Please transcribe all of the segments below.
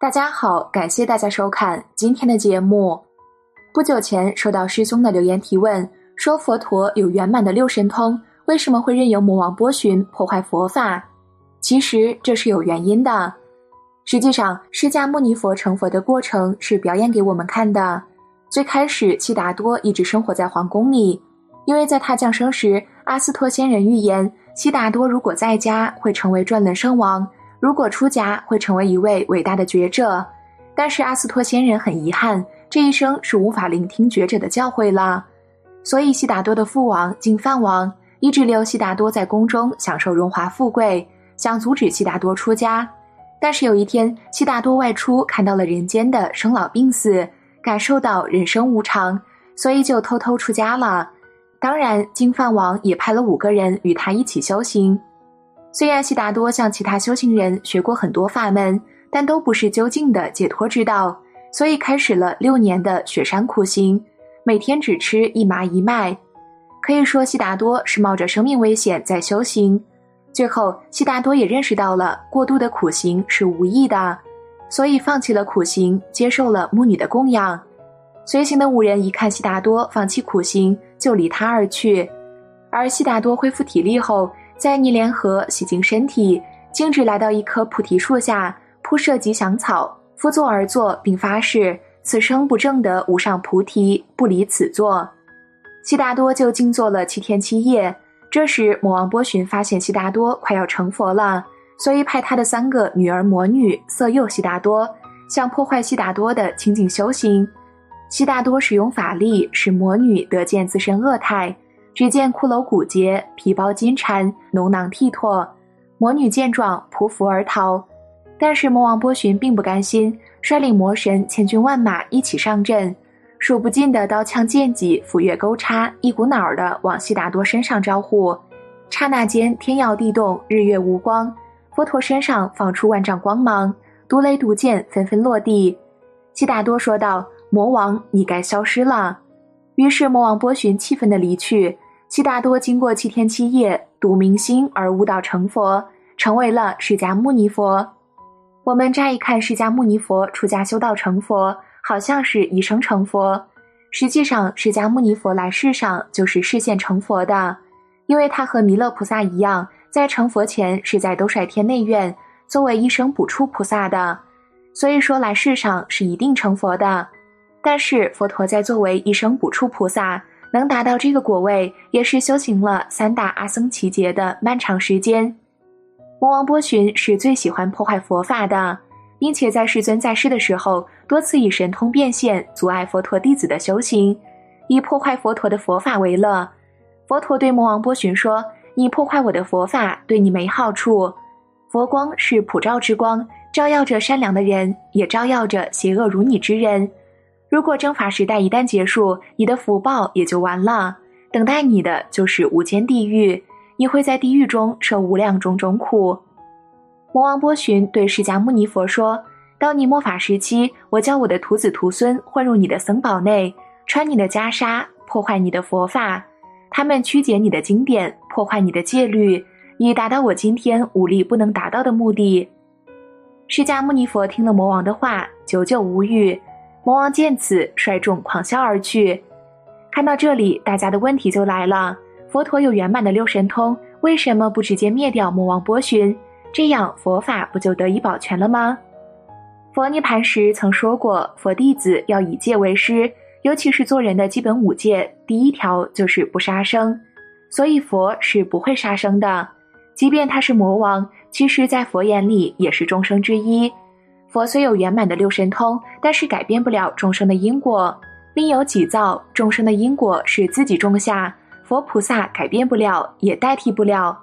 大家好，感谢大家收看今天的节目。不久前收到师兄的留言提问，说佛陀有圆满的六神通，为什么会任由魔王波旬破坏佛法？其实这是有原因的。实际上，释迦牟尼佛成佛的过程是表演给我们看的。最开始，悉达多一直生活在皇宫里，因为在他降生时，阿斯托仙人预言，悉达多如果在家会成为转轮圣王。如果出家会成为一位伟大的觉者，但是阿斯托仙人很遗憾，这一生是无法聆听觉者的教诲了。所以悉达多的父王净饭王一直留悉达多在宫中享受荣华富贵，想阻止悉达多出家。但是有一天，悉达多外出看到了人间的生老病死，感受到人生无常，所以就偷偷出家了。当然，金饭王也派了五个人与他一起修行。虽然悉达多向其他修行人学过很多法门，但都不是究竟的解脱之道，所以开始了六年的雪山苦行，每天只吃一麻一麦。可以说，悉达多是冒着生命危险在修行。最后，悉达多也认识到了过度的苦行是无益的，所以放弃了苦行，接受了牧女的供养。随行的五人一看悉达多放弃苦行，就离他而去。而悉达多恢复体力后，在尼连河洗净身体，径直来到一棵菩提树下，铺设吉祥草，趺坐而坐，并发誓：此生不正得无上菩提，不离此座。悉达多就静坐了七天七夜。这时，魔王波旬发现悉达多快要成佛了，所以派他的三个女儿魔女色诱悉达多，想破坏悉达多的清净修行。悉达多使用法力，使魔女得见自身恶态。只见骷髅骨节，皮包金蝉，脓囊剔唾。魔女见状，匍匐而逃。但是魔王波旬并不甘心，率领魔神千军万马一起上阵，数不尽的刀枪剑戟、斧钺钩叉，一股脑儿的往悉达多身上招呼。刹那间，天摇地动，日月无光。佛陀身上放出万丈光芒，毒雷毒箭纷纷落地。悉达多说道：“魔王，你该消失了。”于是魔王波旬气愤的离去。悉达多经过七天七夜读明心而悟道成佛，成为了释迦牟尼佛。我们乍一看释迦牟尼佛出家修道成佛，好像是一生成佛。实际上，释迦牟尼佛来世上就是视现成佛的，因为他和弥勒菩萨一样，在成佛前是在兜率天内院作为一生补处菩萨的，所以说来世上是一定成佛的。但是佛陀在作为一生补处菩萨。能达到这个果位，也是修行了三大阿僧祇劫的漫长时间。魔王波旬是最喜欢破坏佛法的，并且在世尊在世的时候，多次以神通变现，阻碍佛陀弟子的修行，以破坏佛陀的佛法为乐。佛陀对魔王波旬说：“你破坏我的佛法，对你没好处。佛光是普照之光，照耀着善良的人，也照耀着邪恶如你之人。”如果征伐时代一旦结束，你的福报也就完了，等待你的就是无间地狱，你会在地狱中受无量种种苦。魔王波旬对释迦牟尼佛说：“当你末法时期，我将我的徒子徒孙混入你的僧宝内，穿你的袈裟，破坏你的佛法，他们曲解你的经典，破坏你的戒律，以达到我今天武力不能达到的目的。”释迦牟尼佛听了魔王的话，久久无语。魔王见此，率众狂笑而去。看到这里，大家的问题就来了：佛陀有圆满的六神通，为什么不直接灭掉魔王波旬？这样佛法不就得以保全了吗？佛涅盘时曾说过，佛弟子要以戒为师，尤其是做人的基本五戒，第一条就是不杀生。所以佛是不会杀生的，即便他是魔王，其实在佛眼里也是众生之一。佛虽有圆满的六神通，但是改变不了众生的因果。命由己造，众生的因果是自己种下，佛菩萨改变不了，也代替不了。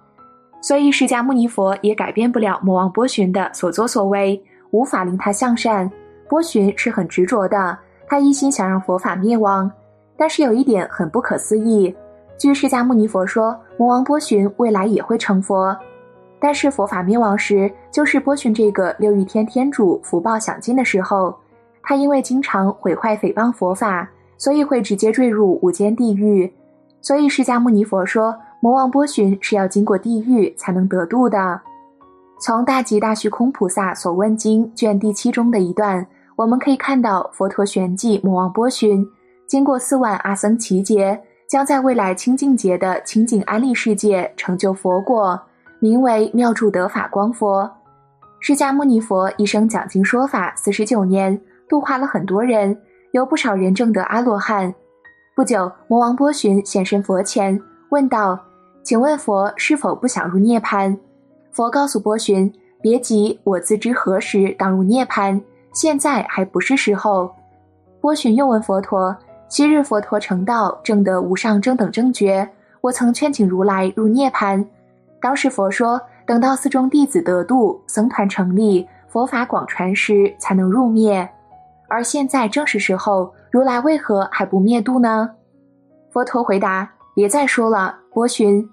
所以释迦牟尼佛也改变不了魔王波旬的所作所为，无法令他向善。波旬是很执着的，他一心想让佛法灭亡。但是有一点很不可思议，据释迦牟尼佛说，魔王波旬未来也会成佛。但是佛法灭亡时，就是波旬这个六欲天天主福报享尽的时候。他因为经常毁坏诽谤佛法，所以会直接坠入无间地狱。所以释迦牟尼佛说，魔王波旬是要经过地狱才能得度的。从《大吉大虚空菩萨所问经》卷第七中的一段，我们可以看到佛陀旋即魔王波旬，经过四万阿僧祇劫，将在未来清净劫的清净安利世界成就佛果。名为妙住得法光佛，释迦牟尼佛一生讲经说法四十九年，度化了很多人，有不少人证得阿罗汉。不久，魔王波旬现身佛前，问道：“请问佛是否不想入涅槃？”佛告诉波旬：“别急，我自知何时当入涅槃，现在还不是时候。”波旬又问佛陀：“昔日佛陀成道，证得无上正等正觉，我曾劝请如来入涅槃。”当时佛说，等到寺中弟子得度，僧团成立，佛法广传时，才能入灭。而现在正是时候，如来为何还不灭度呢？佛陀回答：别再说了，波旬，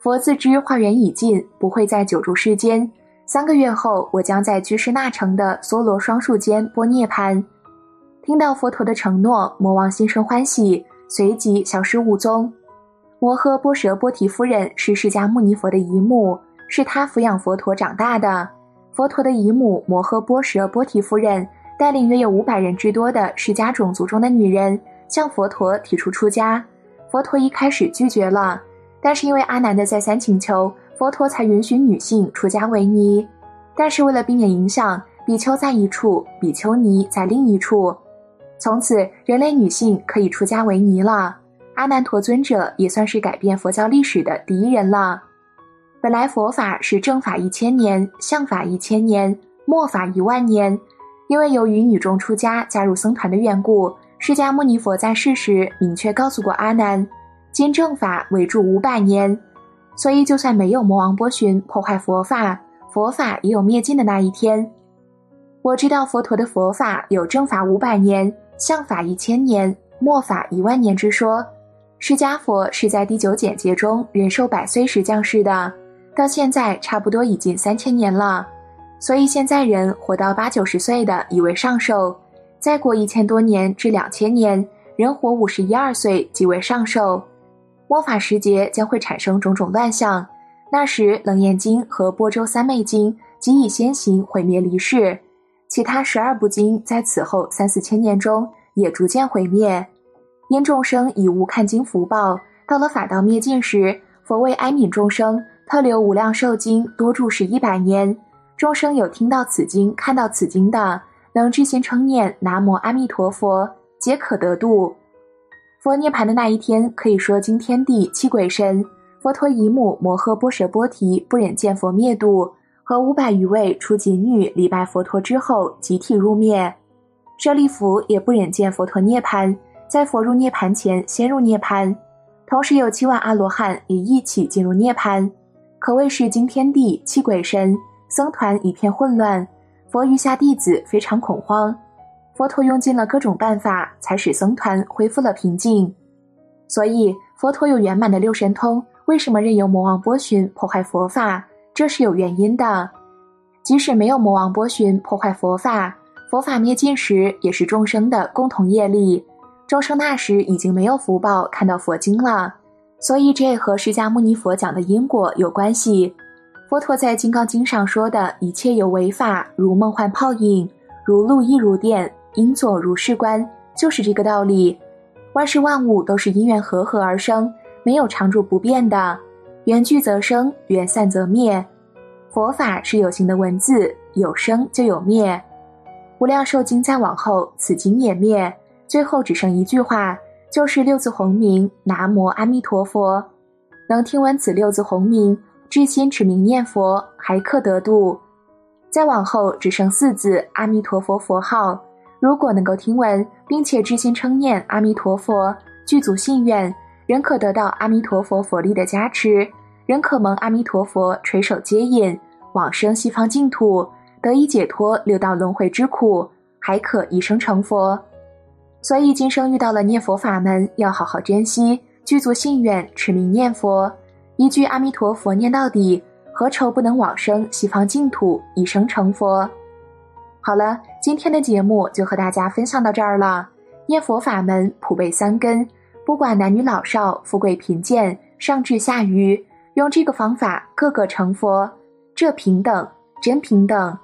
佛自知化缘已尽，不会再久住世间。三个月后，我将在居士那城的梭罗双树间播涅槃。听到佛陀的承诺，魔王心生欢喜，随即消失无踪。摩诃波舍波提夫人是释迦牟尼佛的姨母，是他抚养佛陀长大的。佛陀的姨母摩诃波舍波提夫人带领约有五百人之多的释迦种族中的女人向佛陀提出出家。佛陀一开始拒绝了，但是因为阿难的再三请求，佛陀才允许女性出家为尼。但是为了避免影响，比丘在一处，比丘尼在另一处。从此，人类女性可以出家为尼了。阿难陀尊者也算是改变佛教历史的第一人了。本来佛法是正法一千年，相法一千年，末法一万年。因为由于女众出家加入僧团的缘故，释迦牟尼佛在世时明确告诉过阿难，今正法为住五百年。所以就算没有魔王波旬破坏佛法，佛法也有灭尽的那一天。我知道佛陀的佛法有正法五百年，相法一千年，末法一万年之说。释迦佛是在第九简劫中人寿百岁时降世的，到现在差不多已经三千年了，所以现在人活到八九十岁的以为上寿，再过一千多年至两千年，人活五十一二岁即为上寿。末法时节将会产生种种乱象，那时《楞严经》和《波州三昧经》即已先行毁灭离世，其他十二部经在此后三四千年中也逐渐毁灭。因众生以无看经福报，到了法道灭尽时，佛为哀悯众生，特留无量寿经多住世一百年。众生有听到此经、看到此经的，能至心称念南无阿弥陀佛，皆可得度。佛涅盘的那一天，可以说惊天地、泣鬼神。佛陀姨母摩诃波舍波提不忍见佛灭度，和五百余位出锦女礼拜佛陀之后，集体入灭。舍利弗也不忍见佛陀涅盘。在佛入涅盘前，先入涅盘，同时有七万阿罗汉也一起进入涅盘，可谓是惊天地、泣鬼神，僧团一片混乱，佛余下弟子非常恐慌。佛陀用尽了各种办法，才使僧团恢复了平静。所以，佛陀有圆满的六神通，为什么任由魔王波旬破坏佛法？这是有原因的。即使没有魔王波旬破坏佛法，佛法灭尽时，也是众生的共同业力。众生那时已经没有福报看到佛经了，所以这也和释迦牟尼佛讲的因果有关系。佛陀在《金刚经》上说的一切有为法，如梦幻泡影，如露亦如电，应作如是观，就是这个道理。万事万物都是因缘和合而生，没有常住不变的。缘聚则生，缘散则灭。佛法是有形的文字，有生就有灭。无量寿经再往后，此经也灭。最后只剩一句话，就是六字洪名“南无阿弥陀佛”。能听闻此六字洪名，至心持名念佛，还可得度。再往后只剩四字“阿弥陀佛”佛号。如果能够听闻，并且至心称念阿弥陀佛，具足信愿，仍可得到阿弥陀佛佛力的加持，仍可蒙阿弥陀佛垂手接引，往生西方净土，得以解脱六道轮回之苦。还可一生成佛。所以今生遇到了念佛法门，要好好珍惜，具足信愿，持名念佛，一句阿弥陀佛念到底，何愁不能往生西方净土，一生成佛？好了，今天的节目就和大家分享到这儿了。念佛法门普被三根，不管男女老少、富贵贫贱、上至下愚，用这个方法，个个成佛，这平等，真平等。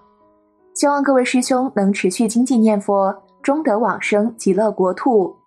希望各位师兄能持续精进念佛，终得往生极乐国土。